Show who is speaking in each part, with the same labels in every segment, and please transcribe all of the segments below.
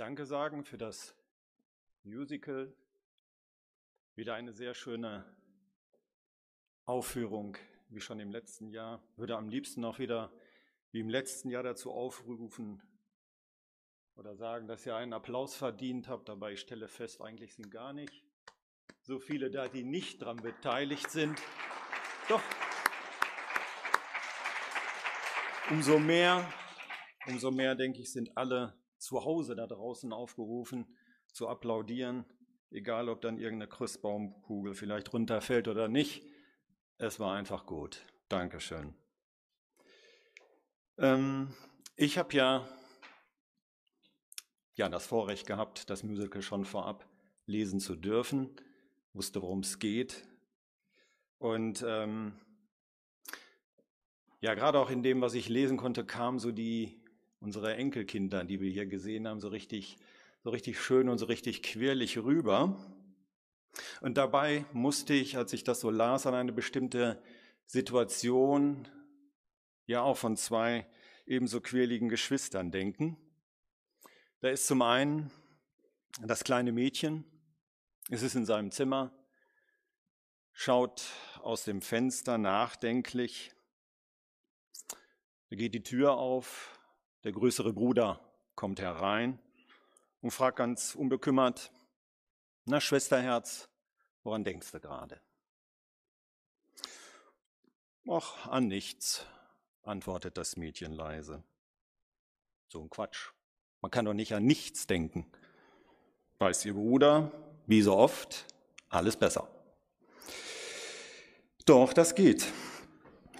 Speaker 1: Danke sagen für das Musical. Wieder eine sehr schöne Aufführung, wie schon im letzten Jahr. Würde am liebsten auch wieder wie im letzten Jahr dazu aufrufen oder sagen, dass ihr einen Applaus verdient habt. Dabei ich stelle fest, eigentlich sind gar nicht so viele da, die nicht daran beteiligt sind. Doch. Umso mehr, umso mehr, denke ich, sind alle zu Hause da draußen aufgerufen, zu applaudieren, egal ob dann irgendeine Christbaumkugel vielleicht runterfällt oder nicht. Es war einfach gut. Dankeschön. Ähm, ich habe ja, ja das Vorrecht gehabt, das Musical schon vorab lesen zu dürfen, wusste, worum es geht. Und ähm, ja, gerade auch in dem, was ich lesen konnte, kam so die unsere Enkelkinder, die wir hier gesehen haben, so richtig, so richtig schön und so richtig quirlig rüber. Und dabei musste ich, als ich das so las, an eine bestimmte Situation, ja auch von zwei ebenso quirligen Geschwistern denken. Da ist zum einen das kleine Mädchen, es ist in seinem Zimmer, schaut aus dem Fenster nachdenklich, da geht die Tür auf, der größere Bruder kommt herein und fragt ganz unbekümmert, na Schwesterherz, woran denkst du gerade? Ach, an nichts, antwortet das Mädchen leise. So ein Quatsch. Man kann doch nicht an nichts denken. Weiß ihr Bruder, wie so oft, alles besser. Doch, das geht,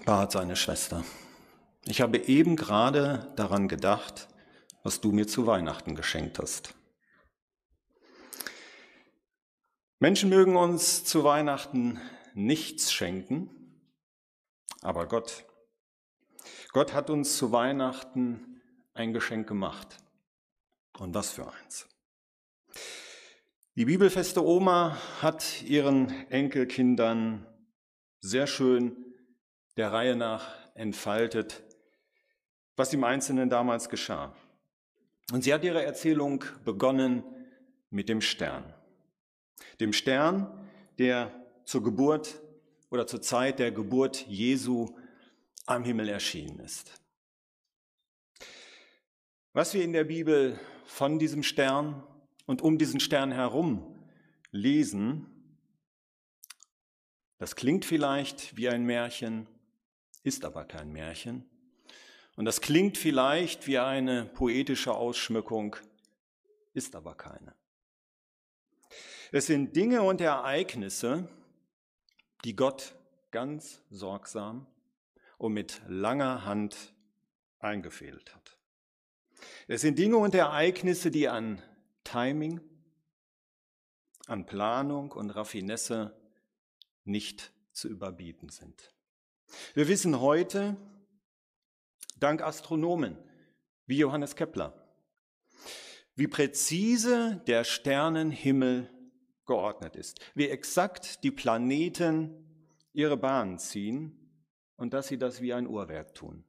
Speaker 1: bat seine Schwester. Ich habe eben gerade daran gedacht, was du mir zu Weihnachten geschenkt hast. Menschen mögen uns zu Weihnachten nichts schenken, aber Gott, Gott hat uns zu Weihnachten ein Geschenk gemacht. Und was für eins. Die bibelfeste Oma hat ihren Enkelkindern sehr schön der Reihe nach entfaltet, was im Einzelnen damals geschah. Und sie hat ihre Erzählung begonnen mit dem Stern. Dem Stern, der zur Geburt oder zur Zeit der Geburt Jesu am Himmel erschienen ist. Was wir in der Bibel von diesem Stern und um diesen Stern herum lesen, das klingt vielleicht wie ein Märchen, ist aber kein Märchen. Und das klingt vielleicht wie eine poetische Ausschmückung, ist aber keine. Es sind Dinge und Ereignisse, die Gott ganz sorgsam und mit langer Hand eingefehlt hat. Es sind Dinge und Ereignisse, die an Timing, an Planung und Raffinesse nicht zu überbieten sind. Wir wissen heute, dank Astronomen wie Johannes Kepler, wie präzise der Sternenhimmel geordnet ist, wie exakt die Planeten ihre Bahnen ziehen und dass sie das wie ein Uhrwerk tun.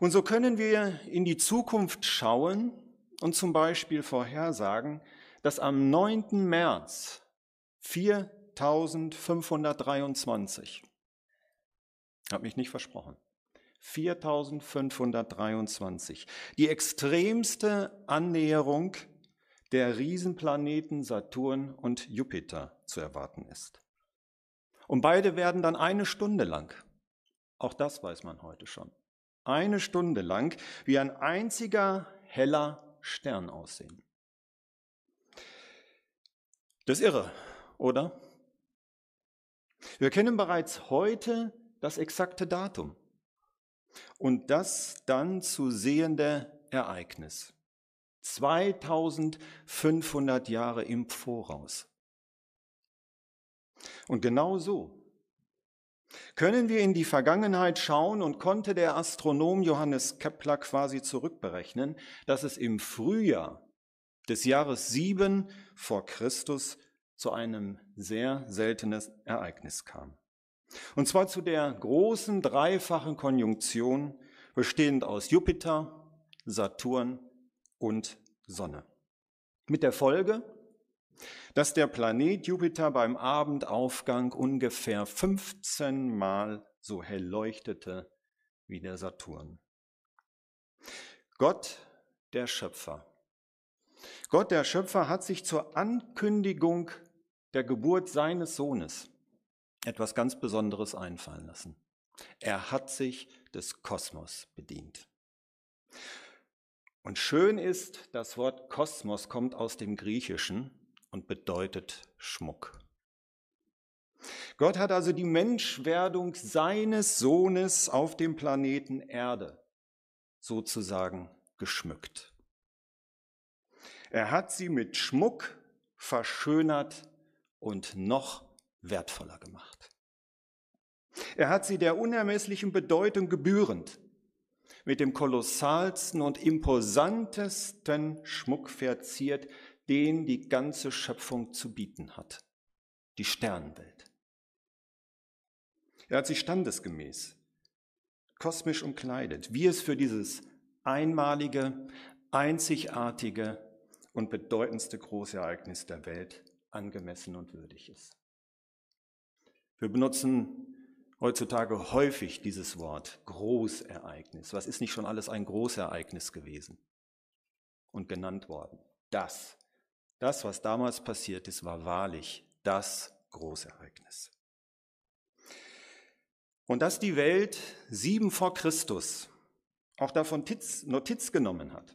Speaker 1: Und so können wir in die Zukunft schauen und zum Beispiel vorhersagen, dass am 9. März 4523, habe mich nicht versprochen, 4523. Die extremste Annäherung der Riesenplaneten Saturn und Jupiter zu erwarten ist. Und beide werden dann eine Stunde lang, auch das weiß man heute schon, eine Stunde lang wie ein einziger heller Stern aussehen. Das ist irre, oder? Wir kennen bereits heute das exakte Datum und das dann zu sehende Ereignis. 2500 Jahre im Voraus. Und genau so können wir in die Vergangenheit schauen und konnte der Astronom Johannes Kepler quasi zurückberechnen, dass es im Frühjahr des Jahres 7 vor Christus zu einem sehr seltenen Ereignis kam. Und zwar zu der großen dreifachen Konjunktion, bestehend aus Jupiter, Saturn und Sonne. Mit der Folge, dass der Planet Jupiter beim Abendaufgang ungefähr 15 Mal so hell leuchtete wie der Saturn. Gott, der Schöpfer. Gott, der Schöpfer, hat sich zur Ankündigung der Geburt seines Sohnes etwas ganz Besonderes einfallen lassen. Er hat sich des Kosmos bedient. Und schön ist, das Wort Kosmos kommt aus dem Griechischen und bedeutet Schmuck. Gott hat also die Menschwerdung seines Sohnes auf dem Planeten Erde sozusagen geschmückt. Er hat sie mit Schmuck verschönert und noch wertvoller gemacht. Er hat sie der unermesslichen Bedeutung gebührend mit dem kolossalsten und imposantesten Schmuck verziert, den die ganze Schöpfung zu bieten hat, die Sternenwelt. Er hat sich standesgemäß, kosmisch umkleidet, wie es für dieses einmalige, einzigartige und bedeutendste Großereignis der Welt angemessen und würdig ist. Wir benutzen heutzutage häufig dieses Wort Großereignis. Was ist nicht schon alles ein Großereignis gewesen und genannt worden? Das, das, was damals passiert ist, war wahrlich das Großereignis. Und dass die Welt sieben vor Christus auch davon Notiz genommen hat,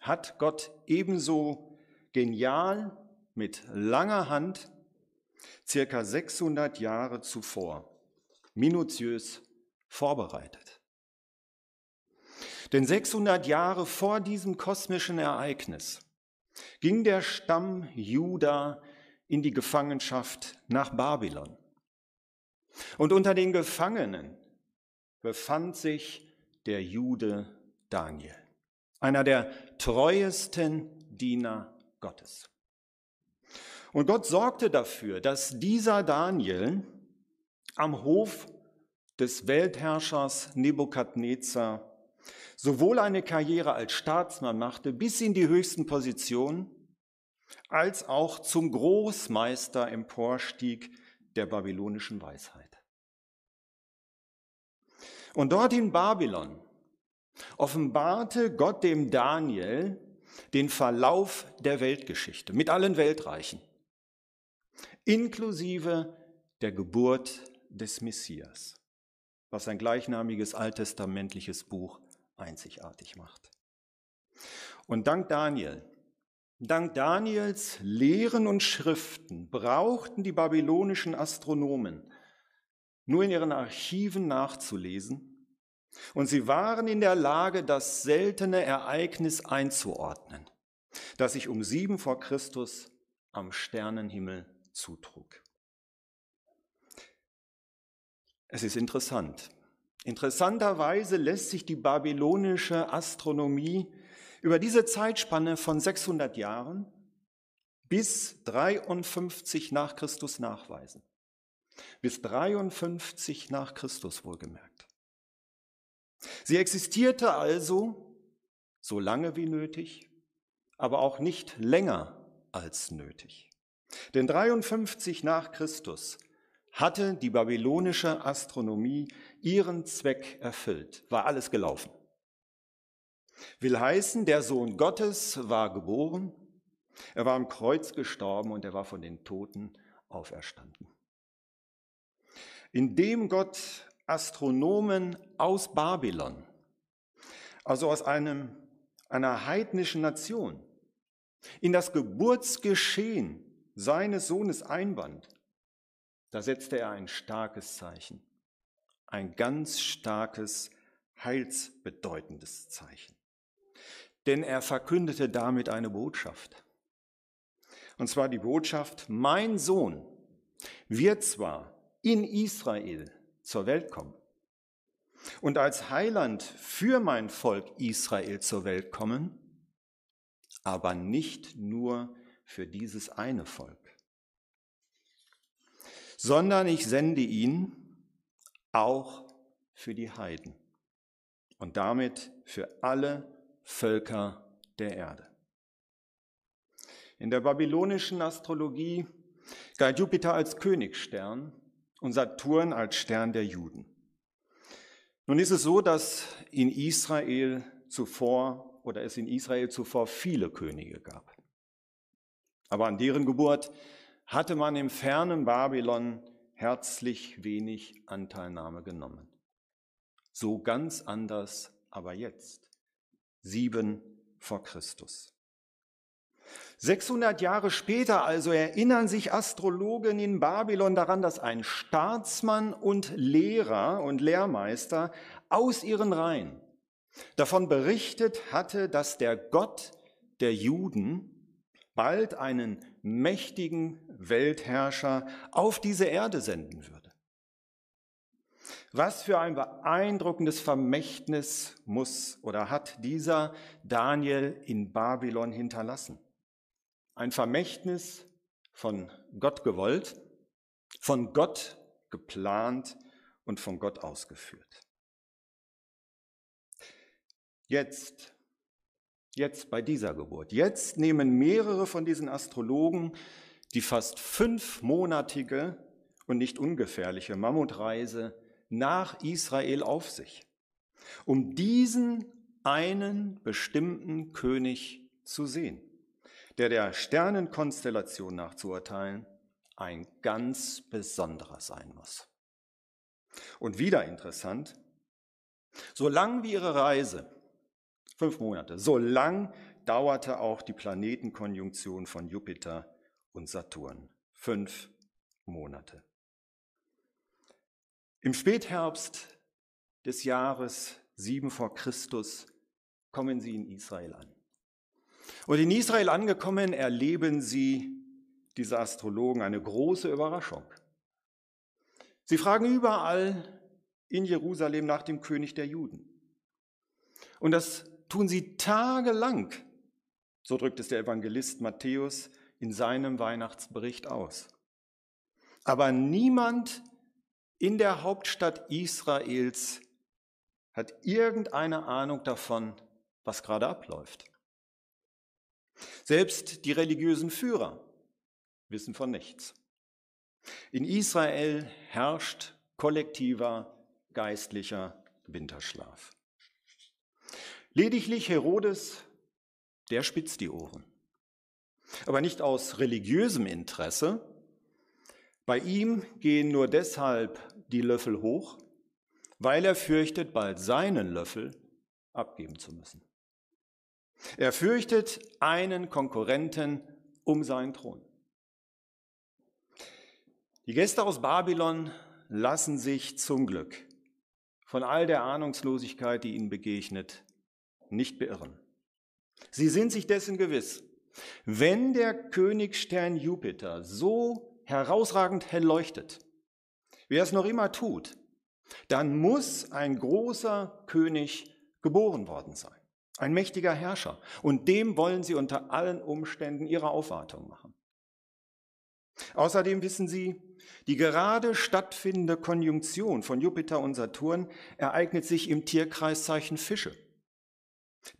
Speaker 1: hat Gott ebenso genial mit langer Hand circa 600 Jahre zuvor minutiös vorbereitet. Denn 600 Jahre vor diesem kosmischen Ereignis ging der Stamm Juda in die Gefangenschaft nach Babylon. Und unter den Gefangenen befand sich der Jude Daniel, einer der treuesten Diener Gottes. Und Gott sorgte dafür, dass dieser Daniel am Hof des Weltherrschers Nebukadnezar sowohl eine Karriere als Staatsmann machte, bis in die höchsten Positionen, als auch zum Großmeister emporstieg der babylonischen Weisheit. Und dort in Babylon offenbarte Gott dem Daniel den Verlauf der Weltgeschichte mit allen Weltreichen inklusive der Geburt des Messias, was ein gleichnamiges alttestamentliches Buch einzigartig macht. Und dank Daniel, dank Daniels Lehren und Schriften brauchten die babylonischen Astronomen nur in ihren Archiven nachzulesen, und sie waren in der Lage, das seltene Ereignis einzuordnen, das sich um sieben vor Christus am Sternenhimmel zutrug. Es ist interessant. Interessanterweise lässt sich die babylonische Astronomie über diese Zeitspanne von 600 Jahren bis 53 nach Christus nachweisen. Bis 53 nach Christus wohlgemerkt. Sie existierte also so lange wie nötig, aber auch nicht länger als nötig. Denn 53 nach Christus hatte die babylonische Astronomie ihren Zweck erfüllt, war alles gelaufen. Will heißen, der Sohn Gottes war geboren, er war am Kreuz gestorben und er war von den Toten auferstanden. Indem Gott Astronomen aus Babylon, also aus einem, einer heidnischen Nation, in das Geburtsgeschehen seines Sohnes einband, da setzte er ein starkes Zeichen, ein ganz starkes, heilsbedeutendes Zeichen. Denn er verkündete damit eine Botschaft. Und zwar die Botschaft, mein Sohn wird zwar in Israel zur Welt kommen und als Heiland für mein Volk Israel zur Welt kommen, aber nicht nur für dieses eine Volk, sondern ich sende ihn auch für die Heiden und damit für alle Völker der Erde. In der babylonischen Astrologie galt Jupiter als Königsstern und Saturn als Stern der Juden. Nun ist es so, dass in Israel zuvor oder es in Israel zuvor viele Könige gab. Aber an deren Geburt hatte man im fernen Babylon herzlich wenig Anteilnahme genommen. So ganz anders aber jetzt, sieben vor Christus. 600 Jahre später also erinnern sich Astrologen in Babylon daran, dass ein Staatsmann und Lehrer und Lehrmeister aus ihren Reihen davon berichtet hatte, dass der Gott der Juden bald einen mächtigen Weltherrscher auf diese Erde senden würde. Was für ein beeindruckendes Vermächtnis muss oder hat dieser Daniel in Babylon hinterlassen. Ein Vermächtnis von Gott gewollt, von Gott geplant und von Gott ausgeführt. Jetzt, jetzt bei dieser Geburt, jetzt nehmen mehrere von diesen Astrologen die fast fünfmonatige und nicht ungefährliche Mammutreise nach Israel auf sich, um diesen einen bestimmten König zu sehen der der Sternenkonstellation nach zu urteilen ein ganz besonderer sein muss. Und wieder interessant, so lang wie ihre Reise, fünf Monate, so lang dauerte auch die Planetenkonjunktion von Jupiter und Saturn, fünf Monate. Im Spätherbst des Jahres 7 vor Christus kommen sie in Israel an. Und in Israel angekommen, erleben sie, diese Astrologen, eine große Überraschung. Sie fragen überall in Jerusalem nach dem König der Juden. Und das tun sie tagelang, so drückt es der Evangelist Matthäus in seinem Weihnachtsbericht aus. Aber niemand in der Hauptstadt Israels hat irgendeine Ahnung davon, was gerade abläuft. Selbst die religiösen Führer wissen von nichts. In Israel herrscht kollektiver geistlicher Winterschlaf. Lediglich Herodes, der spitzt die Ohren. Aber nicht aus religiösem Interesse. Bei ihm gehen nur deshalb die Löffel hoch, weil er fürchtet, bald seinen Löffel abgeben zu müssen. Er fürchtet einen Konkurrenten um seinen Thron. Die Gäste aus Babylon lassen sich zum Glück von all der Ahnungslosigkeit, die ihnen begegnet, nicht beirren. Sie sind sich dessen gewiss, wenn der Königstern Jupiter so herausragend hell leuchtet, wer es noch immer tut, dann muss ein großer König geboren worden sein. Ein mächtiger Herrscher. Und dem wollen sie unter allen Umständen ihre Aufwartung machen. Außerdem wissen sie, die gerade stattfindende Konjunktion von Jupiter und Saturn ereignet sich im Tierkreiszeichen Fische.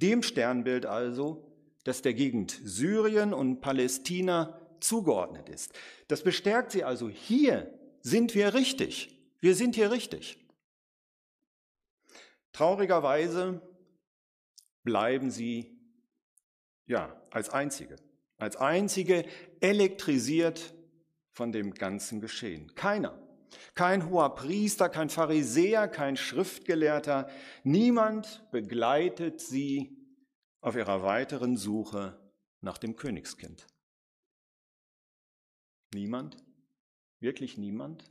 Speaker 1: Dem Sternbild also, das der Gegend Syrien und Palästina zugeordnet ist. Das bestärkt sie also, hier sind wir richtig. Wir sind hier richtig. Traurigerweise bleiben sie ja als einzige, als einzige elektrisiert von dem ganzen Geschehen. Keiner, kein hoher Priester, kein Pharisäer, kein Schriftgelehrter, niemand begleitet sie auf ihrer weiteren Suche nach dem Königskind. Niemand? Wirklich niemand?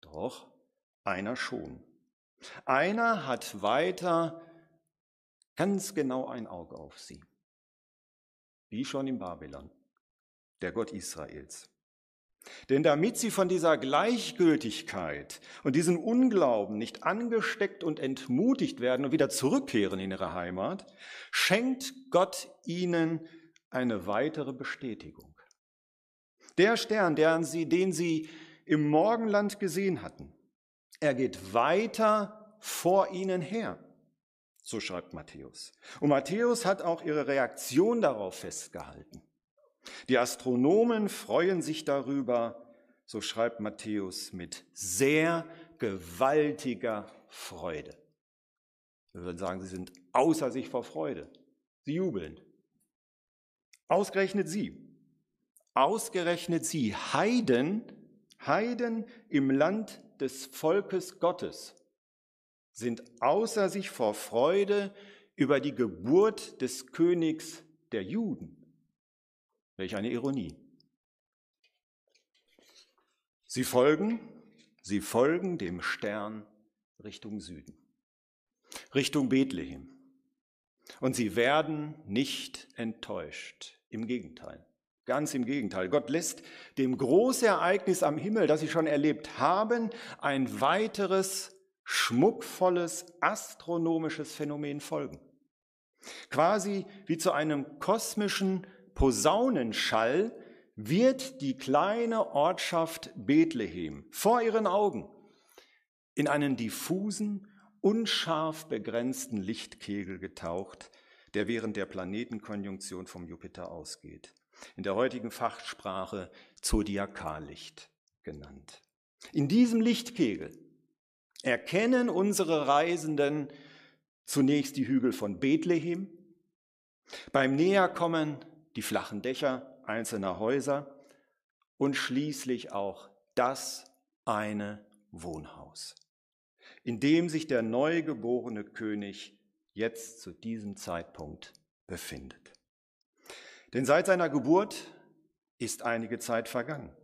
Speaker 1: Doch, einer schon. Einer hat weiter ganz genau ein Auge auf sie. Wie schon in Babylon, der Gott Israels. Denn damit sie von dieser Gleichgültigkeit und diesem Unglauben nicht angesteckt und entmutigt werden und wieder zurückkehren in ihre Heimat, schenkt Gott ihnen eine weitere Bestätigung. Der Stern, den sie, den sie im Morgenland gesehen hatten, er geht weiter vor ihnen her. So schreibt Matthäus. Und Matthäus hat auch ihre Reaktion darauf festgehalten. Die Astronomen freuen sich darüber, so schreibt Matthäus, mit sehr gewaltiger Freude. Wir würden sagen, sie sind außer sich vor Freude. Sie jubeln. Ausgerechnet sie. Ausgerechnet sie. Heiden, Heiden im Land des Volkes Gottes sind außer sich vor Freude über die Geburt des Königs der Juden. Welch eine Ironie. Sie folgen, sie folgen dem Stern Richtung Süden, Richtung Bethlehem. Und sie werden nicht enttäuscht. Im Gegenteil. Ganz im Gegenteil. Gott lässt dem Großereignis am Himmel, das sie schon erlebt haben, ein weiteres schmuckvolles astronomisches Phänomen folgen. Quasi wie zu einem kosmischen Posaunenschall wird die kleine Ortschaft Bethlehem vor ihren Augen in einen diffusen, unscharf begrenzten Lichtkegel getaucht, der während der Planetenkonjunktion vom Jupiter ausgeht. In der heutigen Fachsprache Zodiakallicht genannt. In diesem Lichtkegel erkennen unsere Reisenden zunächst die Hügel von Bethlehem, beim Näherkommen die flachen Dächer einzelner Häuser und schließlich auch das eine Wohnhaus, in dem sich der neugeborene König jetzt zu diesem Zeitpunkt befindet. Denn seit seiner Geburt ist einige Zeit vergangen.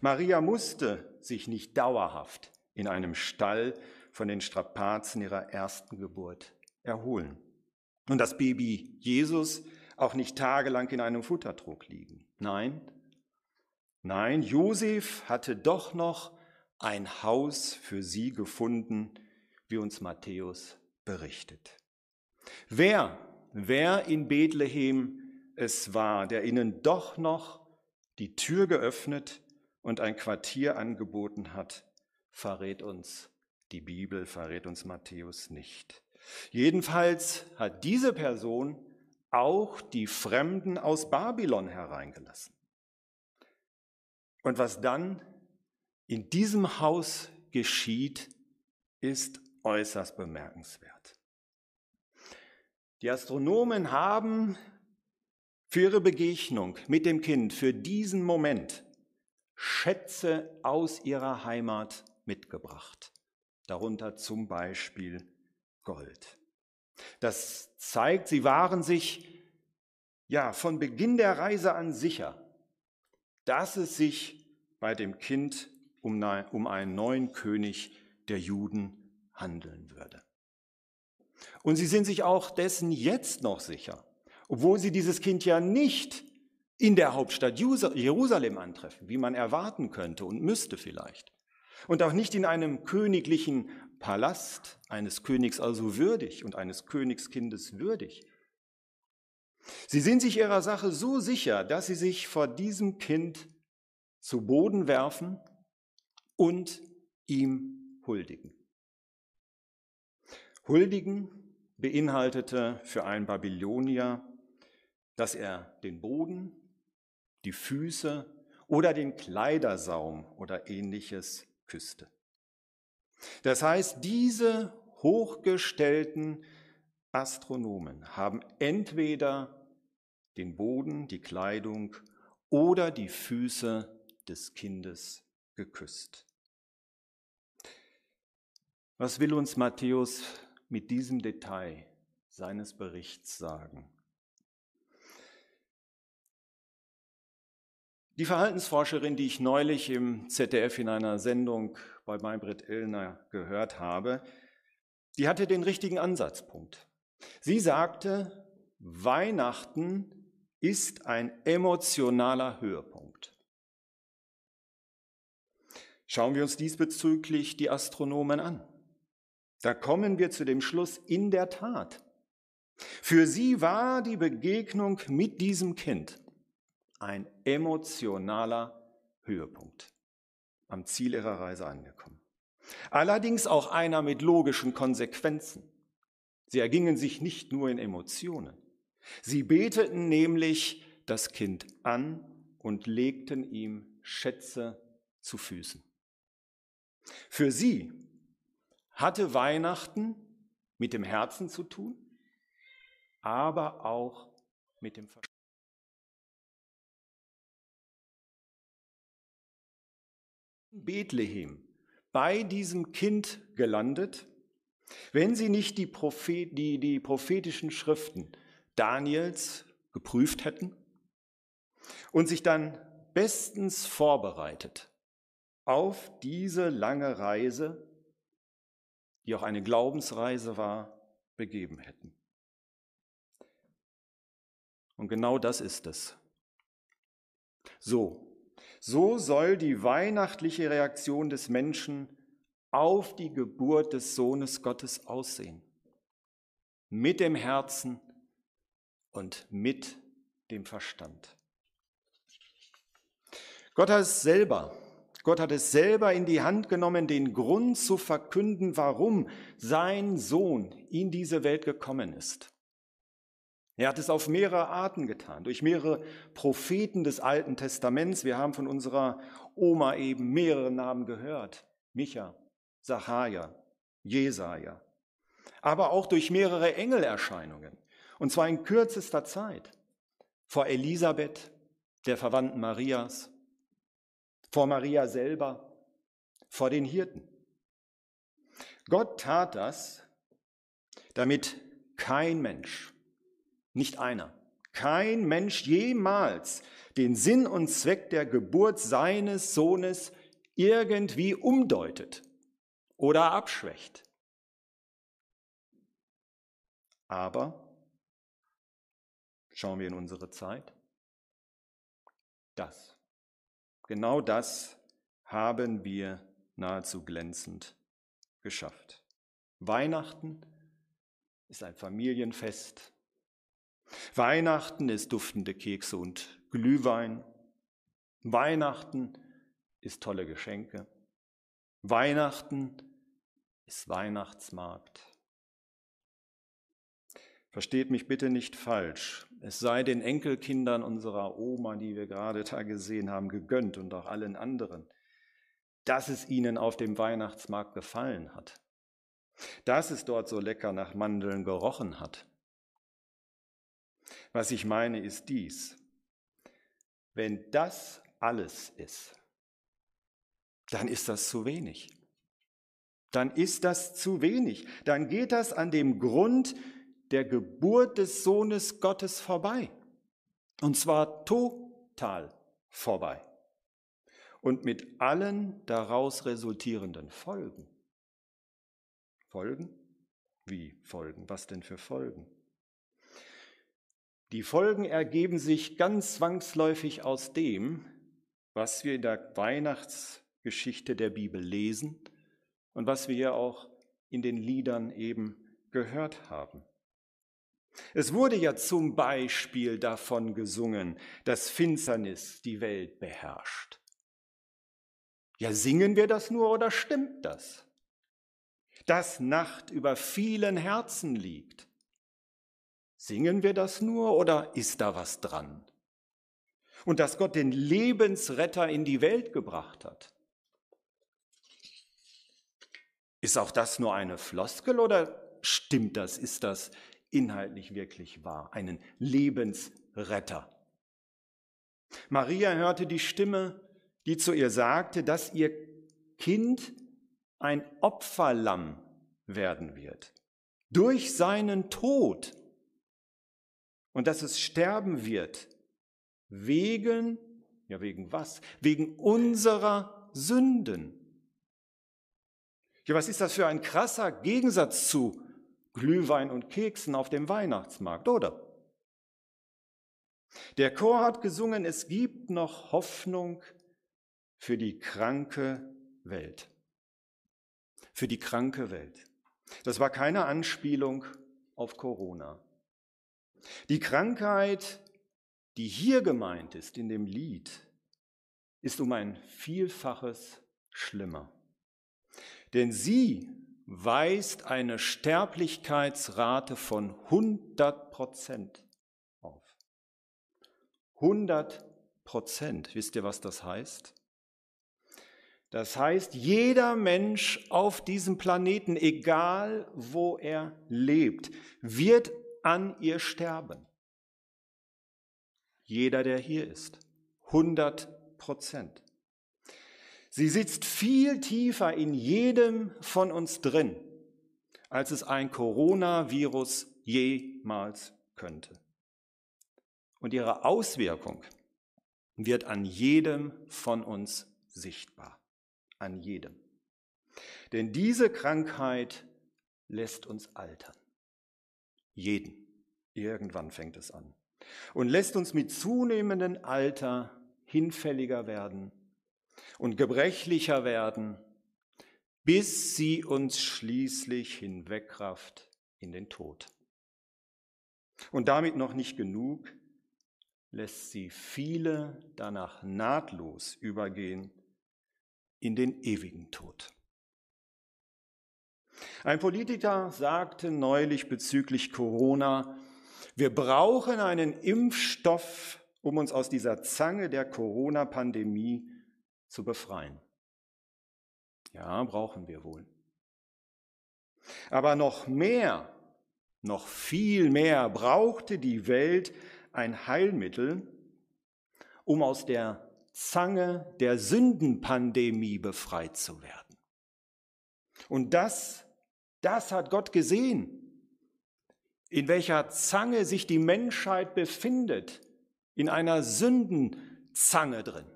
Speaker 1: Maria musste sich nicht dauerhaft in einem Stall von den Strapazen ihrer ersten Geburt erholen. Und das Baby Jesus auch nicht tagelang in einem Futtertrog liegen. Nein, nein, Josef hatte doch noch ein Haus für sie gefunden, wie uns Matthäus berichtet. Wer, wer in Bethlehem es war, der ihnen doch noch die Tür geöffnet und ein Quartier angeboten hat, verrät uns die Bibel, verrät uns Matthäus nicht. Jedenfalls hat diese Person auch die Fremden aus Babylon hereingelassen. Und was dann in diesem Haus geschieht, ist äußerst bemerkenswert. Die Astronomen haben für ihre Begegnung mit dem Kind, für diesen Moment Schätze aus ihrer Heimat mitgebracht, darunter zum Beispiel Gold. Das zeigt, sie waren sich ja von Beginn der Reise an sicher, dass es sich bei dem Kind um, um einen neuen König der Juden handeln würde. Und sie sind sich auch dessen jetzt noch sicher, obwohl sie dieses Kind ja nicht in der Hauptstadt Jerusalem antreffen, wie man erwarten könnte und müsste vielleicht. Und auch nicht in einem königlichen Palast eines Königs also würdig und eines Königskindes würdig. Sie sind sich ihrer Sache so sicher, dass sie sich vor diesem Kind zu Boden werfen und ihm huldigen. Huldigen beinhaltete für einen Babylonier, dass er den Boden, die Füße oder den Kleidersaum oder ähnliches küsste. Das heißt, diese hochgestellten Astronomen haben entweder den Boden, die Kleidung oder die Füße des Kindes geküsst. Was will uns Matthäus mit diesem Detail seines Berichts sagen? Die Verhaltensforscherin, die ich neulich im ZDF in einer Sendung bei Maybrit Illner gehört habe, die hatte den richtigen Ansatzpunkt. Sie sagte, Weihnachten ist ein emotionaler Höhepunkt. Schauen wir uns diesbezüglich die Astronomen an. Da kommen wir zu dem Schluss, in der Tat. Für sie war die Begegnung mit diesem Kind ein emotionaler Höhepunkt am Ziel ihrer Reise angekommen. Allerdings auch einer mit logischen Konsequenzen. Sie ergingen sich nicht nur in Emotionen. Sie beteten nämlich das Kind an und legten ihm Schätze zu Füßen. Für sie hatte Weihnachten mit dem Herzen zu tun, aber auch mit dem Verstand. Bethlehem bei diesem Kind gelandet, wenn sie nicht die, Prophet, die, die prophetischen Schriften Daniels geprüft hätten und sich dann bestens vorbereitet auf diese lange Reise, die auch eine Glaubensreise war, begeben hätten. Und genau das ist es. So, so soll die weihnachtliche Reaktion des Menschen auf die Geburt des Sohnes Gottes aussehen. Mit dem Herzen und mit dem Verstand. Gott hat es selber, Gott hat es selber in die Hand genommen, den Grund zu verkünden, warum sein Sohn in diese Welt gekommen ist. Er hat es auf mehrere Arten getan, durch mehrere Propheten des Alten Testaments. Wir haben von unserer Oma eben mehrere Namen gehört. Micha, Sacharja, Jesaja. Aber auch durch mehrere Engelerscheinungen. Und zwar in kürzester Zeit. Vor Elisabeth, der Verwandten Marias, vor Maria selber, vor den Hirten. Gott tat das, damit kein Mensch, nicht einer, kein Mensch jemals den Sinn und Zweck der Geburt seines Sohnes irgendwie umdeutet oder abschwächt. Aber schauen wir in unsere Zeit, das Genau das haben wir nahezu glänzend geschafft. Weihnachten ist ein Familienfest. Weihnachten ist duftende Kekse und Glühwein. Weihnachten ist tolle Geschenke. Weihnachten ist Weihnachtsmarkt. Versteht mich bitte nicht falsch. Es sei den Enkelkindern unserer Oma, die wir gerade da gesehen haben, gegönnt und auch allen anderen, dass es ihnen auf dem Weihnachtsmarkt gefallen hat, dass es dort so lecker nach Mandeln gerochen hat. Was ich meine, ist dies. Wenn das alles ist, dann ist das zu wenig. Dann ist das zu wenig. Dann geht das an dem Grund der Geburt des Sohnes Gottes vorbei. Und zwar total vorbei. Und mit allen daraus resultierenden Folgen. Folgen? Wie Folgen? Was denn für Folgen? Die Folgen ergeben sich ganz zwangsläufig aus dem, was wir in der Weihnachtsgeschichte der Bibel lesen und was wir ja auch in den Liedern eben gehört haben. Es wurde ja zum Beispiel davon gesungen, dass Finsternis die Welt beherrscht. Ja, singen wir das nur oder stimmt das? Dass Nacht über vielen Herzen liegt. Singen wir das nur oder ist da was dran? Und dass Gott den Lebensretter in die Welt gebracht hat. Ist auch das nur eine Floskel oder stimmt das? Ist das inhaltlich wirklich wahr, einen Lebensretter. Maria hörte die Stimme, die zu ihr sagte, dass ihr Kind ein Opferlamm werden wird durch seinen Tod und dass es sterben wird wegen, ja wegen was? Wegen unserer Sünden. Ja, was ist das für ein krasser Gegensatz zu Glühwein und Keksen auf dem Weihnachtsmarkt, oder? Der Chor hat gesungen, es gibt noch Hoffnung für die kranke Welt. Für die kranke Welt. Das war keine Anspielung auf Corona. Die Krankheit, die hier gemeint ist in dem Lied, ist um ein Vielfaches schlimmer. Denn sie weist eine Sterblichkeitsrate von 100 Prozent auf. 100 Prozent. Wisst ihr, was das heißt? Das heißt, jeder Mensch auf diesem Planeten, egal wo er lebt, wird an ihr sterben. Jeder, der hier ist. 100 Prozent. Sie sitzt viel tiefer in jedem von uns drin, als es ein Coronavirus jemals könnte. Und ihre Auswirkung wird an jedem von uns sichtbar an jedem. Denn diese Krankheit lässt uns altern. Jeden. Irgendwann fängt es an. Und lässt uns mit zunehmendem Alter hinfälliger werden und gebrechlicher werden, bis sie uns schließlich hinwegrafft in den Tod. Und damit noch nicht genug, lässt sie viele danach nahtlos übergehen in den ewigen Tod. Ein Politiker sagte neulich bezüglich Corona, wir brauchen einen Impfstoff, um uns aus dieser Zange der Corona-Pandemie zu befreien. Ja, brauchen wir wohl. Aber noch mehr, noch viel mehr brauchte die Welt ein Heilmittel, um aus der Zange der Sündenpandemie befreit zu werden. Und das, das hat Gott gesehen, in welcher Zange sich die Menschheit befindet, in einer Sündenzange drin.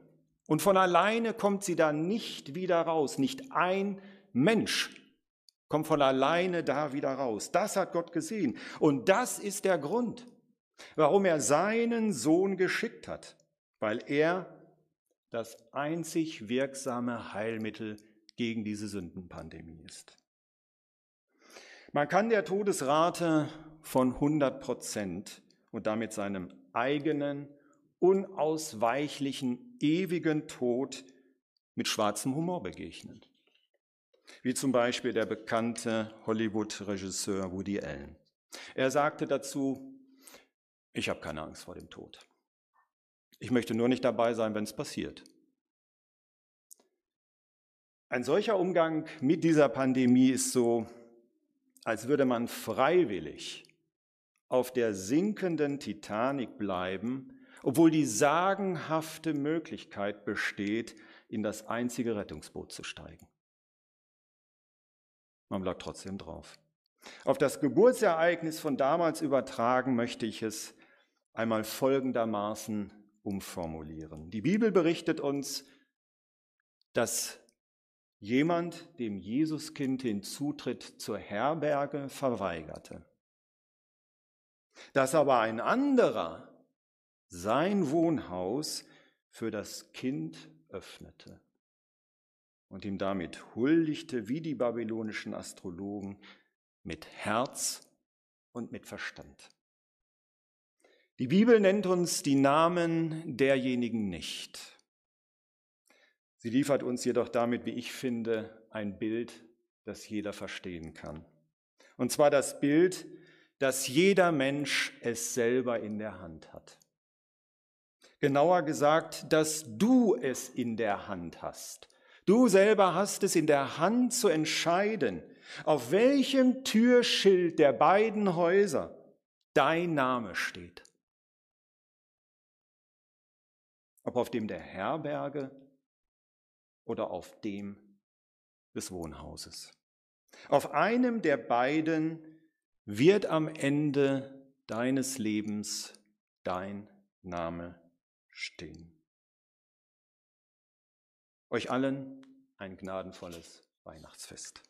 Speaker 1: Und von alleine kommt sie da nicht wieder raus. Nicht ein Mensch kommt von alleine da wieder raus. Das hat Gott gesehen. Und das ist der Grund, warum er seinen Sohn geschickt hat, weil er das einzig wirksame Heilmittel gegen diese Sündenpandemie ist. Man kann der Todesrate von 100 Prozent und damit seinem eigenen, unausweichlichen, ewigen Tod mit schwarzem Humor begegnen. Wie zum Beispiel der bekannte Hollywood-Regisseur Woody Allen. Er sagte dazu, ich habe keine Angst vor dem Tod. Ich möchte nur nicht dabei sein, wenn es passiert. Ein solcher Umgang mit dieser Pandemie ist so, als würde man freiwillig auf der sinkenden Titanic bleiben, obwohl die sagenhafte Möglichkeit besteht, in das einzige Rettungsboot zu steigen. Man bleibt trotzdem drauf. Auf das Geburtsereignis von damals übertragen möchte ich es einmal folgendermaßen umformulieren. Die Bibel berichtet uns, dass jemand dem Jesuskind den Zutritt zur Herberge verweigerte. Dass aber ein anderer sein Wohnhaus für das Kind öffnete und ihm damit huldigte wie die babylonischen Astrologen mit Herz und mit Verstand. Die Bibel nennt uns die Namen derjenigen nicht. Sie liefert uns jedoch damit, wie ich finde, ein Bild, das jeder verstehen kann. Und zwar das Bild, dass jeder Mensch es selber in der Hand hat. Genauer gesagt, dass du es in der Hand hast. Du selber hast es in der Hand zu entscheiden, auf welchem Türschild der beiden Häuser dein Name steht. ob auf dem der Herberge oder auf dem des Wohnhauses. Auf einem der beiden wird am Ende deines Lebens dein Name stehen. Euch allen ein gnadenvolles Weihnachtsfest.